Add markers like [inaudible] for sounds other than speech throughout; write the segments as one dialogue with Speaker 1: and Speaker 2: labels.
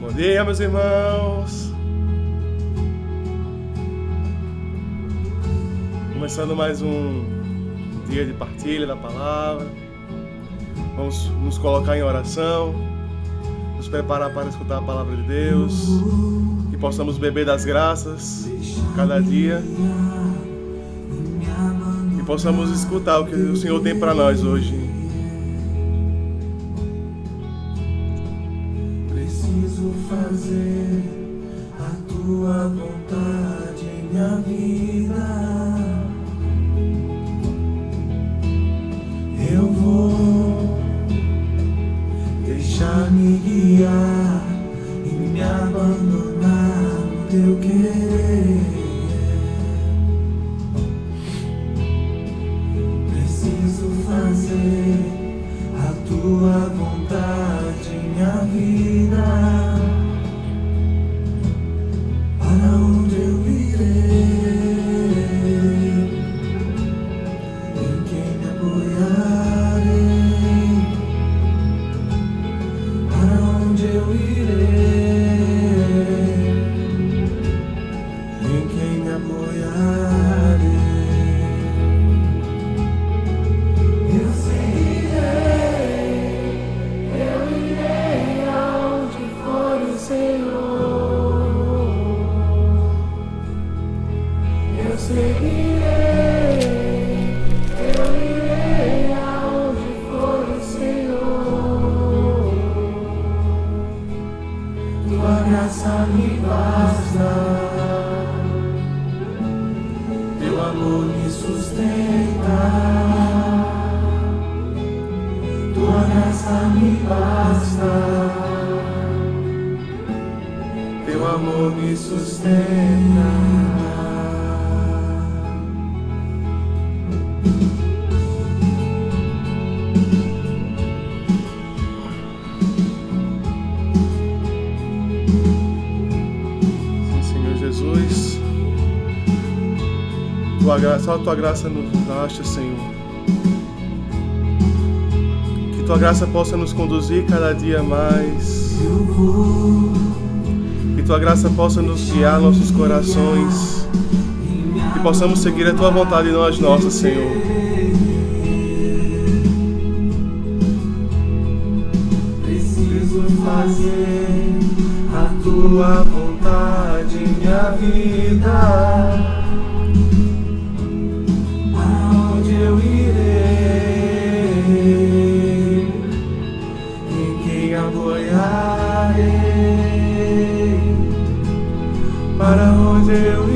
Speaker 1: Bom dia, meus irmãos. Começando mais um dia de partilha da palavra. Vamos nos colocar em oração, nos preparar para escutar a palavra de Deus, que possamos beber das graças cada dia e possamos escutar o que o Senhor tem para nós hoje.
Speaker 2: Fazer a tua vontade em minha vida. Eu vou deixar-me guiar e me abandonar no teu querer. Me sustenta. Tua graça me basta. Teu amor me sustenta.
Speaker 1: Tua graça, só a tua graça nos basta, Senhor. Que tua graça possa nos conduzir cada dia mais. Que tua graça possa nos guiar nossos corações. Que possamos seguir a tua vontade e não as nossas, Senhor.
Speaker 2: Preciso fazer a tua vontade minha vida. Para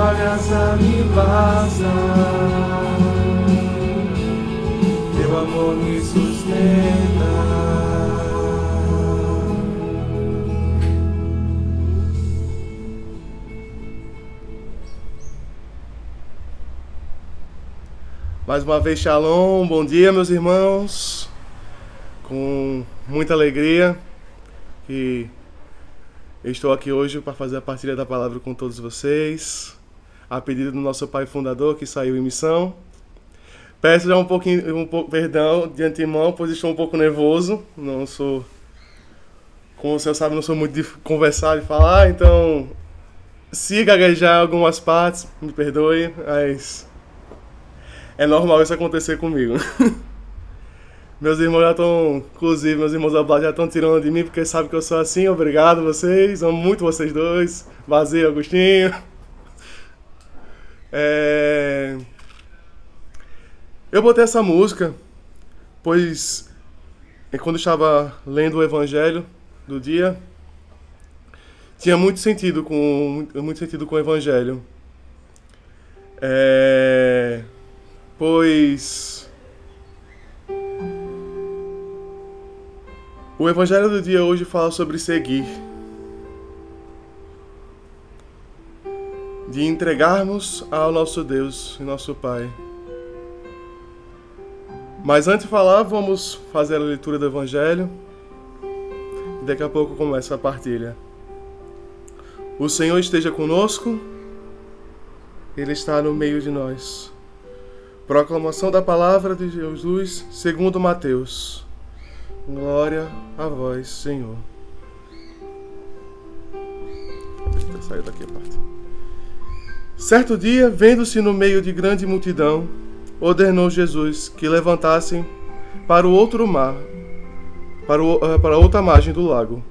Speaker 2: Tua graça me basta. Teu amor me sustenta.
Speaker 1: Mais uma vez, Shalom, bom dia, meus irmãos. Com muita alegria que estou aqui hoje para fazer a partilha da palavra com todos vocês, a pedido do nosso pai fundador que saiu em missão. Peço já um pouquinho, um pouco perdão de antemão, pois estou um pouco nervoso. Não sou, como você sabe, não sou muito de conversar e falar, então se gaguejar algumas partes, me perdoe, mas é normal isso acontecer comigo. [laughs] meus irmãos já estão, inclusive, meus irmãos da Blá já estão tirando de mim porque sabem que eu sou assim. Obrigado vocês, amo muito vocês dois. Vazio, Agostinho. É... Eu botei essa música, pois quando eu estava lendo o Evangelho do dia, tinha muito sentido com muito sentido com o evangelho. É, pois o evangelho do dia hoje fala sobre seguir. De entregarmos ao nosso Deus e nosso Pai. Mas antes de falar, vamos fazer a leitura do evangelho. Daqui a pouco começa a partilha. O Senhor esteja conosco. Ele está no meio de nós. Proclamação da palavra de Jesus segundo Mateus. Glória a vós, Senhor. Deixa eu sair daqui a parte. Certo dia, vendo-se no meio de grande multidão, ordenou Jesus que levantassem para o outro mar, para, o, eh, para outra margem do lago.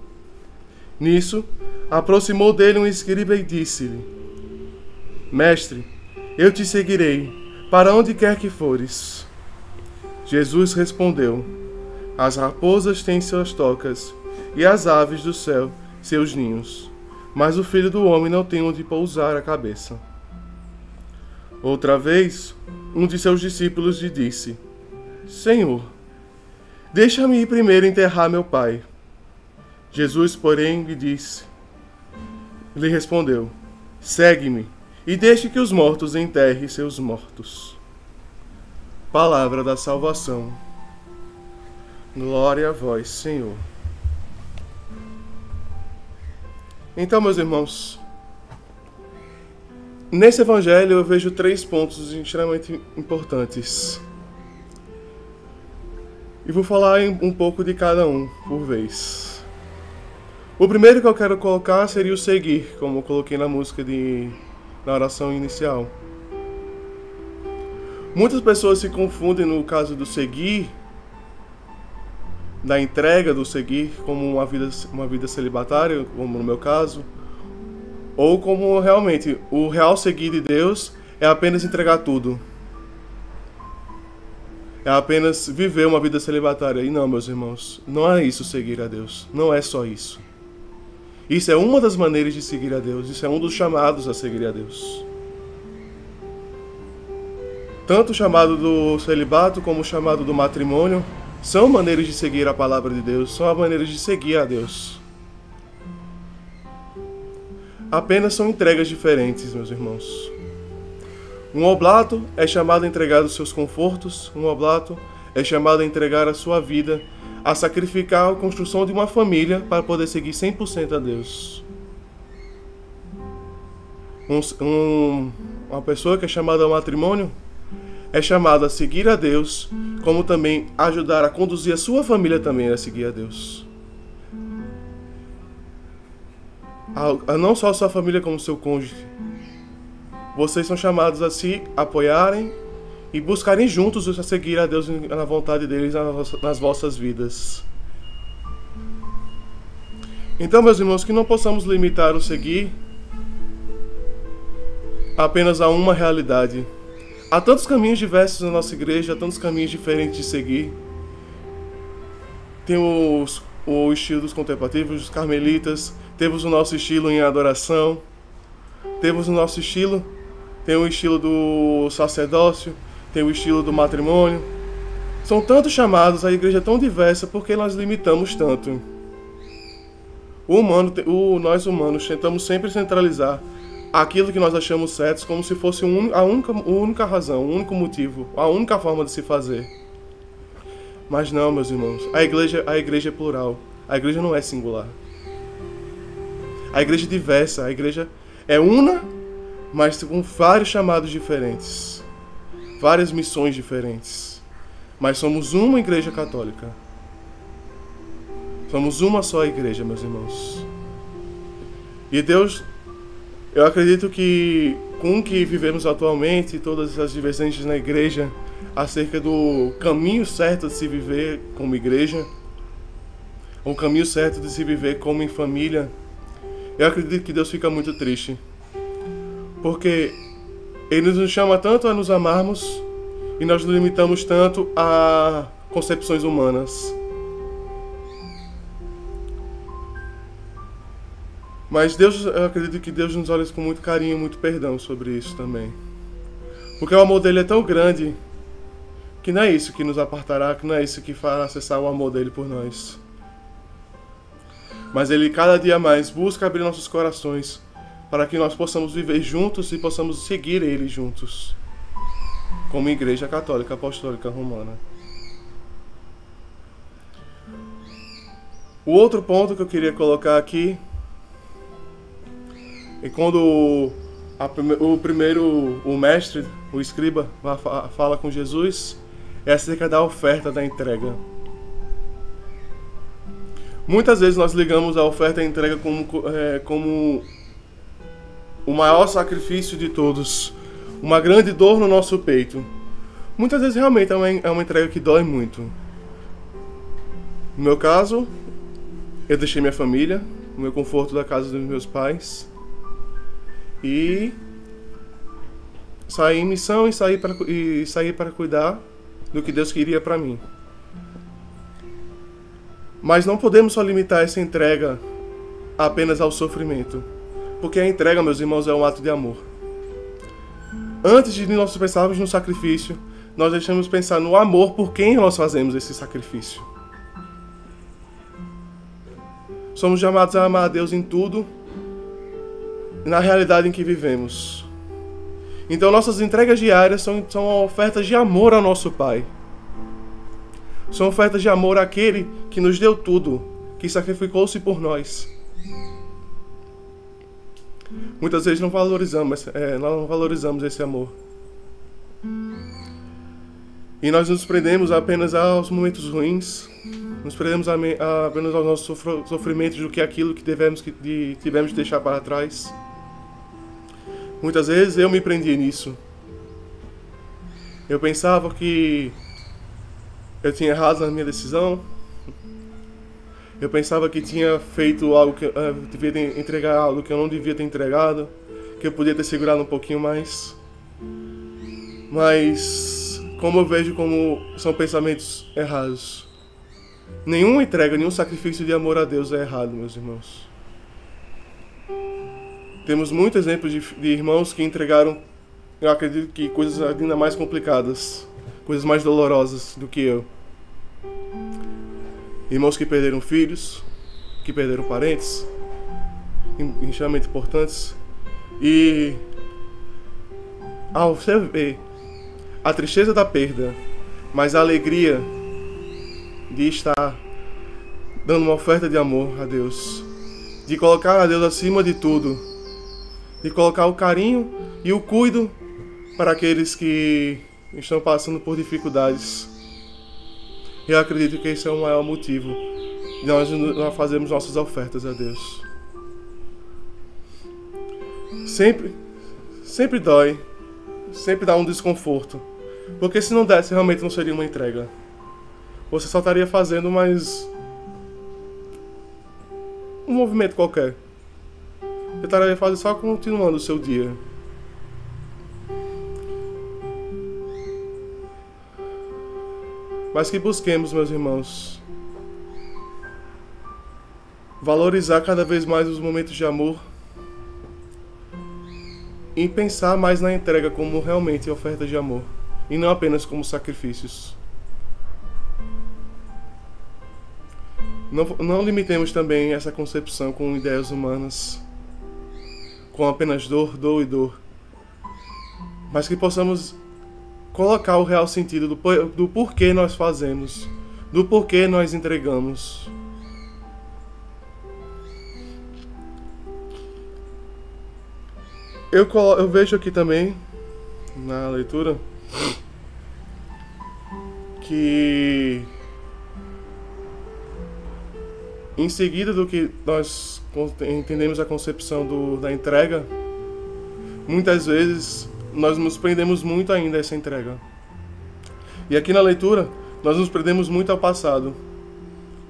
Speaker 1: Nisso, aproximou dele um escriba e disse-lhe: Mestre, eu te seguirei, para onde quer que fores. Jesus respondeu: As raposas têm suas tocas, e as aves do céu seus ninhos, mas o filho do homem não tem onde pousar a cabeça. Outra vez, um de seus discípulos lhe disse: Senhor, deixa-me ir primeiro enterrar meu pai. Jesus, porém, lhe disse: lhe respondeu: Segue-me e deixe que os mortos enterrem seus mortos. Palavra da salvação. Glória a vós, Senhor. Então, meus irmãos, nesse evangelho eu vejo três pontos extremamente importantes. E vou falar um pouco de cada um por vez. O primeiro que eu quero colocar seria o seguir, como eu coloquei na música de na oração inicial. Muitas pessoas se confundem no caso do seguir, da entrega do seguir, como uma vida, uma vida celibatária, como no meu caso, ou como realmente o real seguir de Deus é apenas entregar tudo. É apenas viver uma vida celibatária. E não, meus irmãos, não é isso seguir a Deus. Não é só isso. Isso é uma das maneiras de seguir a Deus, isso é um dos chamados a seguir a Deus. Tanto o chamado do celibato como o chamado do matrimônio são maneiras de seguir a palavra de Deus, são maneiras de seguir a Deus. Apenas são entregas diferentes, meus irmãos. Um oblato é chamado a entregar os seus confortos, um oblato é chamado a entregar a sua vida a sacrificar a construção de uma família para poder seguir 100% a Deus. Um, um, uma pessoa que é chamada ao matrimônio é chamada a seguir a Deus, como também ajudar a conduzir a sua família também a seguir a Deus. A, a não só a sua família como seu cônjuge. Vocês são chamados a se apoiarem e buscarem juntos a seguir a Deus na vontade deles nas vossas vidas. Então, meus irmãos, que não possamos limitar o seguir apenas a uma realidade. Há tantos caminhos diversos na nossa igreja, há tantos caminhos diferentes de seguir. Tem os, o estilo dos contemplativos, dos carmelitas, temos o nosso estilo em adoração, temos o nosso estilo, tem o estilo do sacerdócio, tem o estilo do matrimônio. São tantos chamados, a igreja é tão diversa porque nós limitamos tanto. O humano, o, nós humanos tentamos sempre centralizar aquilo que nós achamos certo como se fosse a única, a única razão, o único motivo, a única forma de se fazer. Mas não, meus irmãos, a igreja, a igreja é plural. A igreja não é singular. A igreja é diversa, a igreja é una, mas com vários chamados diferentes várias missões diferentes, mas somos uma igreja católica. Somos uma só igreja, meus irmãos. E Deus, eu acredito que com o que vivemos atualmente, todas as divergências na igreja, acerca do caminho certo de se viver como igreja, o caminho certo de se viver como em família, eu acredito que Deus fica muito triste. Porque ele nos chama tanto a nos amarmos e nós nos limitamos tanto a concepções humanas. Mas Deus, eu acredito que Deus nos olha com muito carinho, muito perdão sobre isso também. Porque o amor dele é tão grande que não é isso que nos apartará, que não é isso que fará acessar o amor dele por nós. Mas ele cada dia mais busca abrir nossos corações para que nós possamos viver juntos e possamos seguir ele juntos, como Igreja Católica Apostólica Romana. O outro ponto que eu queria colocar aqui é quando a, o primeiro, o mestre, o escriba, fala com Jesus, é acerca da oferta da entrega. Muitas vezes nós ligamos a oferta e a entrega como, é, como o maior sacrifício de todos, uma grande dor no nosso peito. Muitas vezes realmente é uma, é uma entrega que dói muito. No meu caso, eu deixei minha família, o meu conforto da casa dos meus pais e saí em missão e saí para, e saí para cuidar do que Deus queria para mim. Mas não podemos só limitar essa entrega apenas ao sofrimento. Porque a entrega, meus irmãos, é um ato de amor. Antes de nós pensarmos no sacrifício, nós deixamos pensar no amor por quem nós fazemos esse sacrifício. Somos chamados a amar a Deus em tudo, na realidade em que vivemos. Então, nossas entregas diárias são, são ofertas de amor ao nosso Pai. São ofertas de amor àquele que nos deu tudo, que sacrificou-se por nós. Muitas vezes não valorizamos, é, não valorizamos esse amor. E nós nos prendemos apenas aos momentos ruins, nos prendemos apenas aos nossos sofrimentos do que aquilo que devemos, que de, tivemos de deixar para trás. Muitas vezes eu me prendi nisso. Eu pensava que eu tinha errado na minha decisão. Eu pensava que tinha feito algo que eu uh, devia ter, entregar algo que eu não devia ter entregado, que eu podia ter segurado um pouquinho mais. Mas como eu vejo como são pensamentos errados. Nenhuma entrega, nenhum sacrifício de amor a Deus é errado, meus irmãos. Temos muitos exemplos de, de irmãos que entregaram, eu acredito que coisas ainda mais complicadas coisas mais dolorosas do que eu. Irmãos que perderam filhos, que perderam parentes, extremamente importantes. E ao você ver a tristeza da perda, mas a alegria de estar dando uma oferta de amor a Deus, de colocar a Deus acima de tudo, de colocar o carinho e o cuido para aqueles que estão passando por dificuldades. E eu acredito que esse é o maior motivo de nós, nós fazermos nossas ofertas a Deus. Sempre, sempre dói, sempre dá um desconforto. Porque se não desse, realmente não seria uma entrega. Você só estaria fazendo mais um movimento qualquer. Você estaria fazendo só continuando o seu dia. Mas que busquemos, meus irmãos, valorizar cada vez mais os momentos de amor e pensar mais na entrega como realmente oferta de amor e não apenas como sacrifícios. Não, não limitemos também essa concepção com ideias humanas, com apenas dor, dor e dor, mas que possamos colocar o real sentido do, do porquê nós fazemos, do porquê nós entregamos. Eu, eu vejo aqui também, na leitura, que em seguida do que nós entendemos a concepção do, da entrega, muitas vezes nós nos prendemos muito ainda a essa entrega. E aqui na leitura, nós nos prendemos muito ao passado.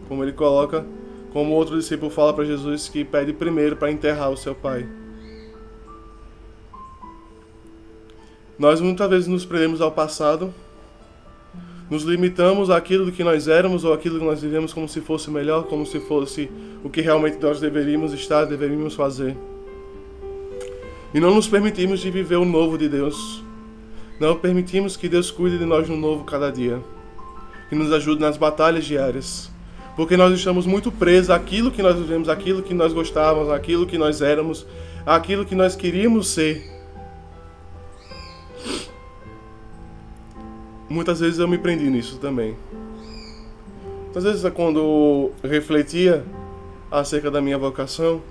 Speaker 1: Como ele coloca, como outro discípulo fala para Jesus que pede primeiro para enterrar o seu pai. Nós muitas vezes nos prendemos ao passado, nos limitamos àquilo que nós éramos ou aquilo que nós vivemos como se fosse melhor, como se fosse o que realmente nós deveríamos estar, deveríamos fazer. E não nos permitimos de viver o novo de Deus. Não permitimos que Deus cuide de nós no novo cada dia. Que nos ajude nas batalhas diárias. Porque nós estamos muito presos àquilo que nós vivemos, àquilo que nós gostávamos, àquilo que nós éramos, àquilo que nós queríamos ser. Muitas vezes eu me prendi nisso também. Muitas vezes quando refletia acerca da minha vocação,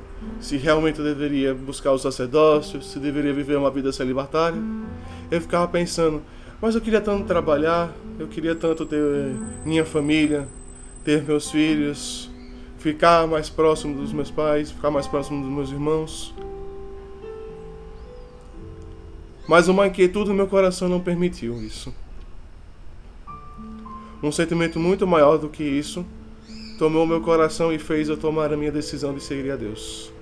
Speaker 1: se realmente eu deveria buscar o sacerdócio, se deveria viver uma vida celibatária. Eu ficava pensando, mas eu queria tanto trabalhar, eu queria tanto ter minha família, ter meus filhos, ficar mais próximo dos meus pais, ficar mais próximo dos meus irmãos. Mas uma inquietude no meu coração não permitiu isso. Um sentimento muito maior do que isso tomou meu coração e fez eu tomar a minha decisão de seguir a Deus.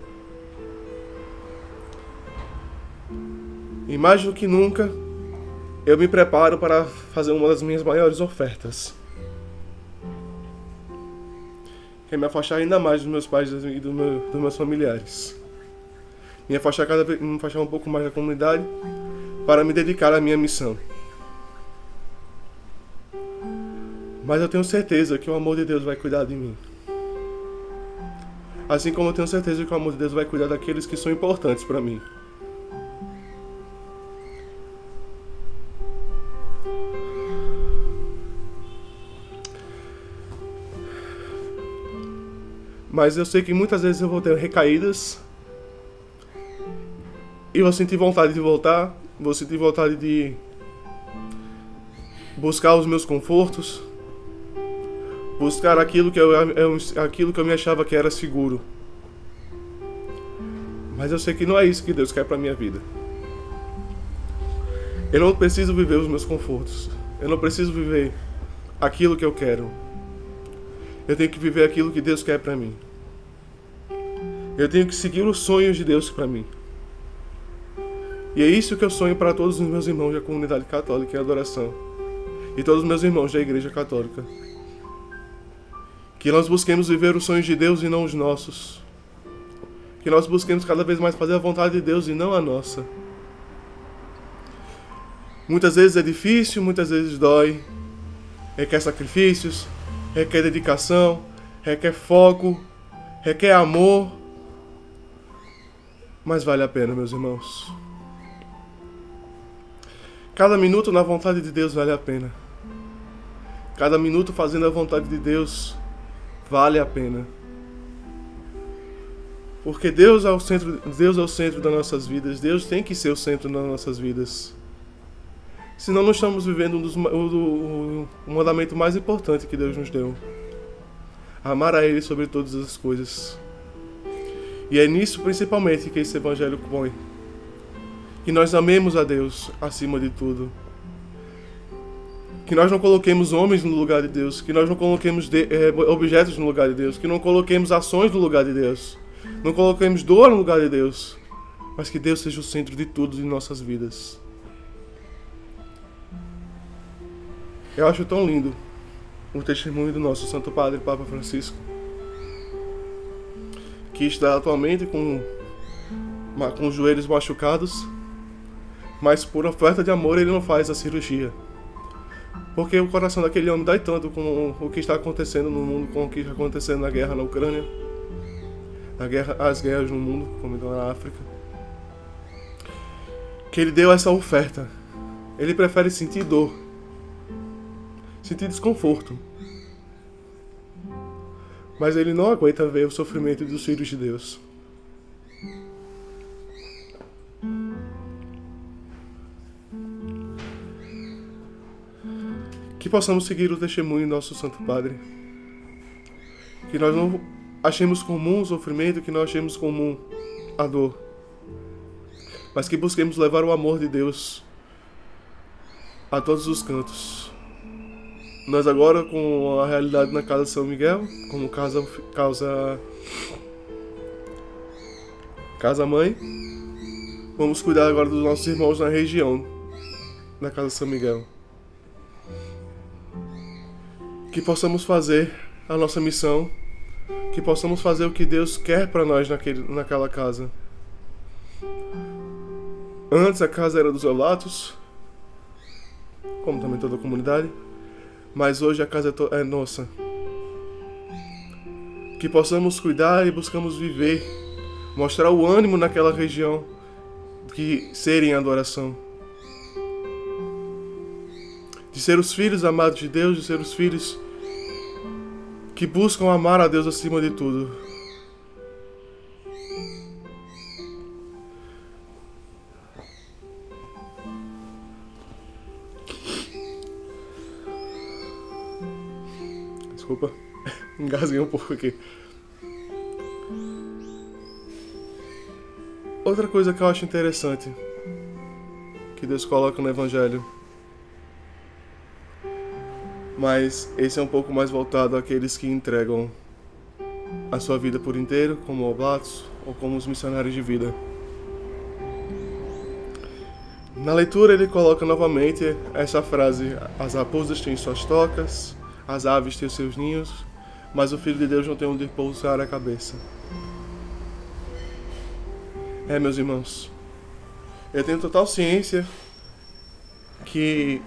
Speaker 1: E mais do que nunca, eu me preparo para fazer uma das minhas maiores ofertas. Que é me afastar ainda mais dos meus pais e do meu, dos meus familiares. Me afastar, cada me afastar um pouco mais da comunidade para me dedicar à minha missão. Mas eu tenho certeza que o amor de Deus vai cuidar de mim. Assim como eu tenho certeza que o amor de Deus vai cuidar daqueles que são importantes para mim. Mas eu sei que muitas vezes eu vou ter recaídas. E vou sentir vontade de voltar. Vou sentir vontade de buscar os meus confortos buscar aquilo que eu, eu, aquilo que eu me achava que era seguro. Mas eu sei que não é isso que Deus quer para minha vida. Eu não preciso viver os meus confortos. Eu não preciso viver aquilo que eu quero. Eu tenho que viver aquilo que Deus quer para mim. Eu tenho que seguir os sonhos de Deus para mim. E é isso que eu sonho para todos os meus irmãos da comunidade católica em adoração. E todos os meus irmãos da igreja católica. Que nós busquemos viver os sonhos de Deus e não os nossos. Que nós busquemos cada vez mais fazer a vontade de Deus e não a nossa. Muitas vezes é difícil, muitas vezes dói, requer sacrifícios, requer dedicação, requer foco, requer amor. Mas vale a pena, meus irmãos. Cada minuto na vontade de Deus vale a pena. Cada minuto fazendo a vontade de Deus vale a pena. Porque Deus é o centro, Deus é o centro das nossas vidas. Deus tem que ser o centro das nossas vidas. Senão não estamos vivendo um dos, o, o, mandamento mais importante que Deus nos deu. Amar a Ele sobre todas as coisas. E é nisso principalmente que esse evangelho põe. Que nós amemos a Deus acima de tudo que nós não coloquemos homens no lugar de Deus, que nós não coloquemos de, é, objetos no lugar de Deus, que não coloquemos ações no lugar de Deus, não coloquemos dor no lugar de Deus, mas que Deus seja o centro de tudo em nossas vidas. Eu acho tão lindo o testemunho do nosso Santo Padre Papa Francisco, que está atualmente com, com os joelhos machucados, mas por oferta de amor ele não faz a cirurgia. Porque o coração daquele homem dói tanto com o que está acontecendo no mundo, com o que está acontecendo na guerra na Ucrânia, na guerra, as guerras no mundo, como na África, que ele deu essa oferta. Ele prefere sentir dor, sentir desconforto. Mas ele não aguenta ver o sofrimento dos filhos de Deus. Que possamos seguir o testemunho do nosso Santo Padre. Que nós não achemos comum o sofrimento, que não achemos comum a dor. Mas que busquemos levar o amor de Deus a todos os cantos. Nós agora com a realidade na Casa São Miguel, como casa, casa, casa mãe, vamos cuidar agora dos nossos irmãos na região da Casa São Miguel. Que possamos fazer a nossa missão, que possamos fazer o que Deus quer para nós naquele, naquela casa. Antes a casa era dos Olatos, como também toda a comunidade, mas hoje a casa é, é nossa. Que possamos cuidar e buscamos viver, mostrar o ânimo naquela região que serem adoração. De ser os filhos amados de Deus, de ser os filhos que buscam amar a Deus acima de tudo. Desculpa, [laughs] engasguei um pouco aqui. Outra coisa que eu acho interessante que Deus coloca no Evangelho mas esse é um pouco mais voltado àqueles que entregam a sua vida por inteiro, como oblatos ou como os missionários de vida. Na leitura ele coloca novamente essa frase: As raposas têm suas tocas, as aves têm seus ninhos, mas o Filho de Deus não tem onde pousar a cabeça. É, meus irmãos, eu tenho total ciência que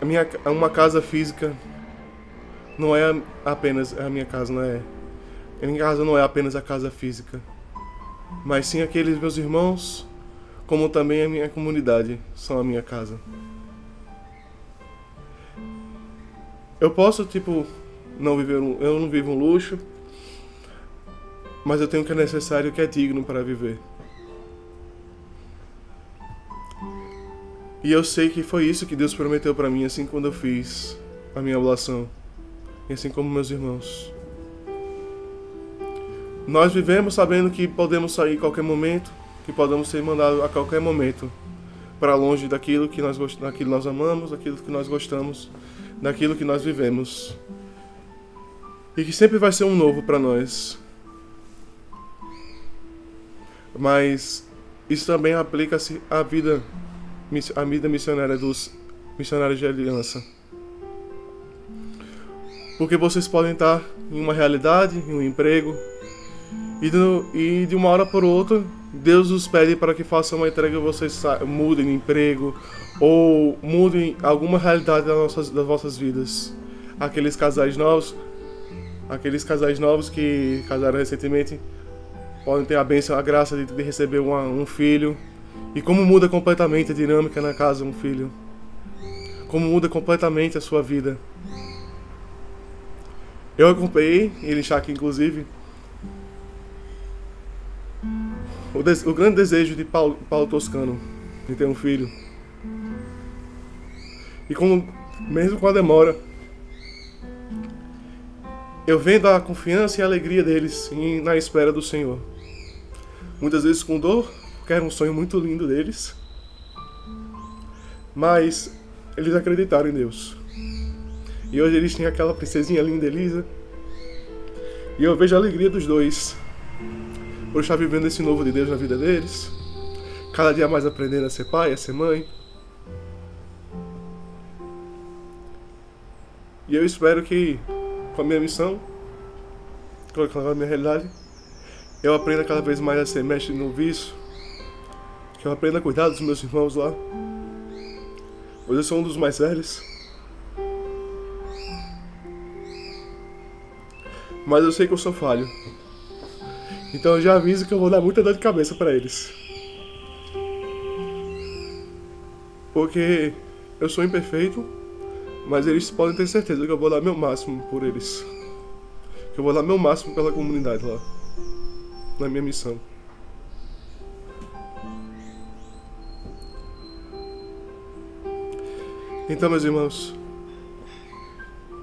Speaker 1: a minha uma casa física não é apenas a minha casa, não é. A minha casa não é apenas a casa física, mas sim aqueles meus irmãos, como também a minha comunidade são a minha casa. Eu posso tipo não viver eu não vivo um luxo, mas eu tenho o que é necessário, o que é digno para viver. E eu sei que foi isso que Deus prometeu para mim assim quando eu fiz a minha oração, e assim como meus irmãos. Nós vivemos sabendo que podemos sair a qualquer momento, que podemos ser mandados a qualquer momento para longe daquilo que nós daquilo nós amamos, daquilo que nós gostamos, daquilo que nós vivemos. E que sempre vai ser um novo para nós. Mas isso também aplica-se à vida a vida missionária dos missionários de aliança. Porque vocês podem estar em uma realidade, em um emprego, e, de uma hora para outra, Deus os pede para que façam uma entrega e vocês mudem de emprego ou mudem alguma realidade das, nossas, das vossas vidas. Aqueles casais novos, aqueles casais novos que casaram recentemente, podem ter a bênção, a graça de, de receber uma, um filho e como muda completamente a dinâmica na casa um filho. Como muda completamente a sua vida. Eu acompanhei ele aqui inclusive o, des o, grande desejo de Paulo, Paulo Toscano de ter um filho. E como mesmo com a demora, eu vendo a confiança e a alegria deles na espera do Senhor. Muitas vezes com dor, porque era um sonho muito lindo deles. Mas eles acreditaram em Deus. E hoje eles têm aquela princesinha linda, Elisa. E eu vejo a alegria dos dois por estar vivendo esse novo de Deus na vida deles. Cada dia mais aprendendo a ser pai, a ser mãe. E eu espero que, com a minha missão, com a minha realidade, eu aprenda cada vez mais a ser mestre no vício, que eu aprenda a cuidar dos meus irmãos lá. Pois eu sou um dos mais velhos. Mas eu sei que eu sou falho. Então eu já aviso que eu vou dar muita dor de cabeça para eles. Porque eu sou imperfeito, mas eles podem ter certeza que eu vou dar meu máximo por eles. Que eu vou dar meu máximo pela comunidade lá. Na minha missão. Então, meus irmãos,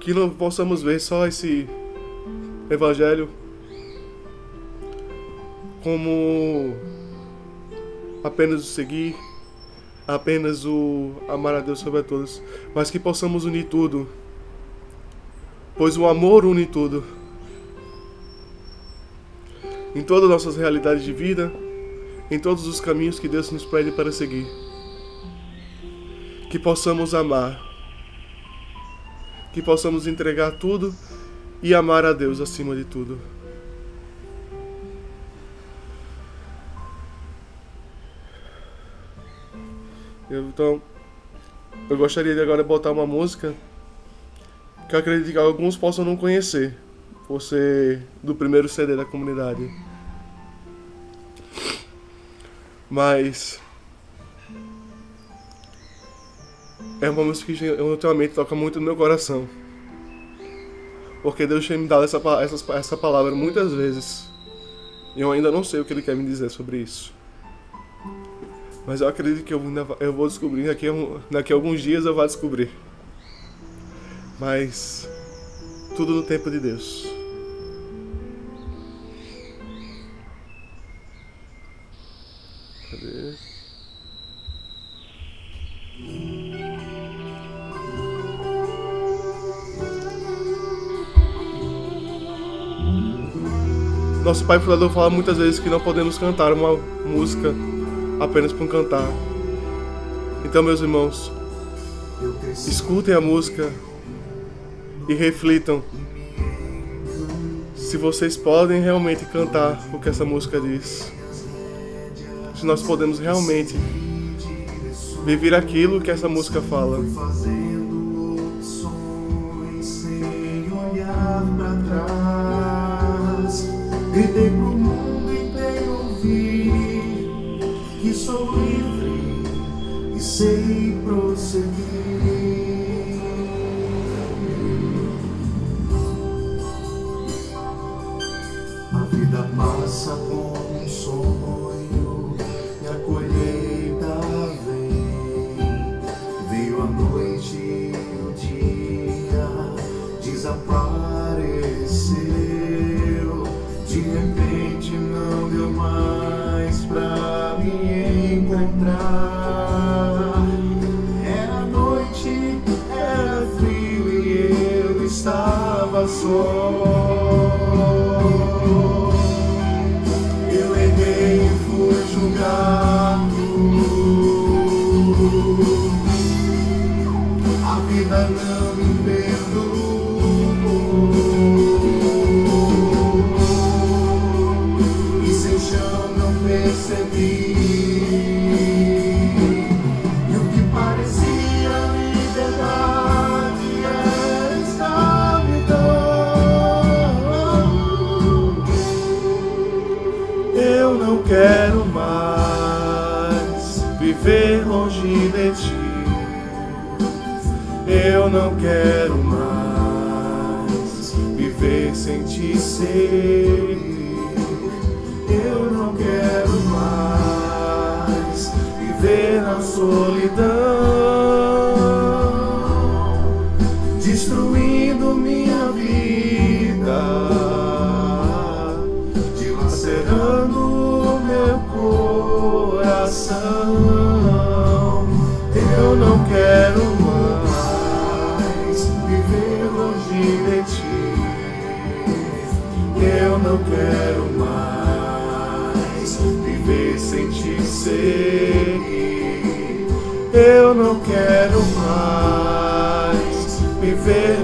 Speaker 1: que não possamos ver só esse evangelho como apenas o seguir, apenas o amar a Deus sobre todos, mas que possamos unir tudo, pois o amor une tudo. Em todas as nossas realidades de vida, em todos os caminhos que Deus nos pede para seguir que possamos amar, que possamos entregar tudo e amar a Deus acima de tudo. Então, eu gostaria de agora botar uma música que eu acredito que alguns possam não conhecer, por ser do primeiro CD da comunidade. Mas é uma música que ultimamente toca muito no meu coração. Porque Deus tem me dado essa, essa, essa palavra muitas vezes. E eu ainda não sei o que Ele quer me dizer sobre isso. Mas eu acredito que eu, eu vou descobrir daqui daqui a alguns dias eu vou descobrir. Mas tudo no tempo de Deus. Nosso pai fundador fala muitas vezes que não podemos cantar uma música apenas um cantar. Então, meus irmãos, escutem a música e reflitam se vocês podem realmente cantar o que essa música diz. Se nós podemos realmente viver aquilo que essa música fala. Gritei pro mundo inteiro ouvir que sou livre e sei prosseguir.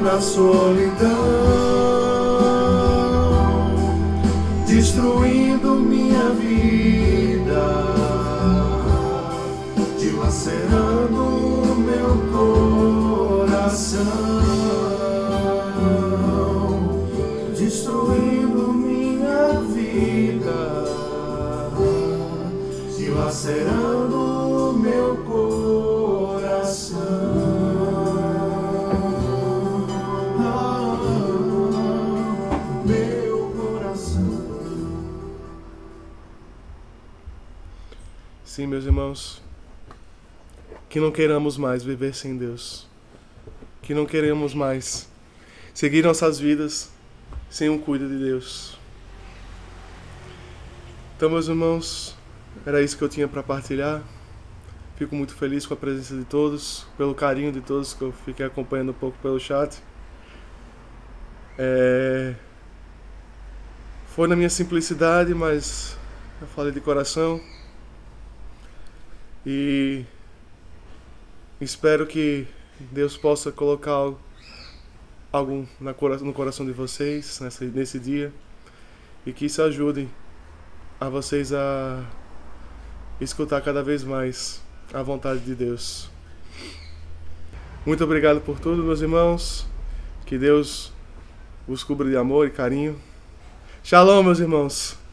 Speaker 1: Na solidão, destruindo minha vida, dilacerando meu coração, destruindo minha vida, dilacerando Sim, meus irmãos, que não queiramos mais viver sem Deus, que não queremos mais seguir nossas vidas sem o cuidado de Deus. Então, meus irmãos, era isso que eu tinha para partilhar. Fico muito feliz com a presença de todos, pelo carinho de todos que eu fiquei acompanhando um pouco pelo chat. É... Foi na minha simplicidade, mas eu falei de coração. E espero que Deus possa colocar algo no coração de vocês nesse, dia e que isso ajude a vocês a escutar cada vez mais a vontade de Deus. Muito obrigado por tudo, meus irmãos. Que Deus os cubra de amor e carinho. Shalom, meus irmãos.